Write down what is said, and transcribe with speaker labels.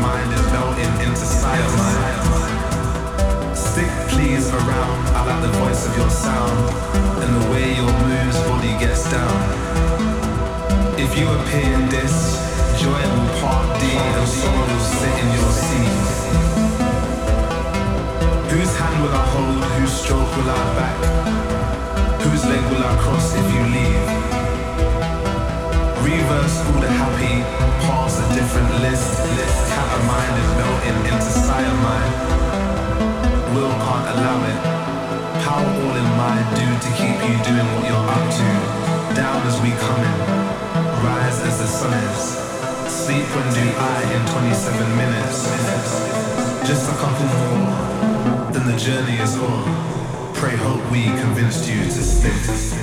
Speaker 1: mind is melting into cyanide. Stick please around, I like the voice of your sound and the way your moves body gets down. If you appear in this, joy will part D and sorrow will sit in your seat. Whose hand will I hold? Whose stroke will I back? Whose leg will I cross if you leave? Reverse all the happy, pass a different list. Cat a mind is melting into cyanide will can't allow it. How all in mind do to keep you doing what you're up to? Down as we come in, rise as the sun is. Sleep when do I in 27 minutes. Just a couple more, then the journey is o'er. Pray hope we convinced you to stick.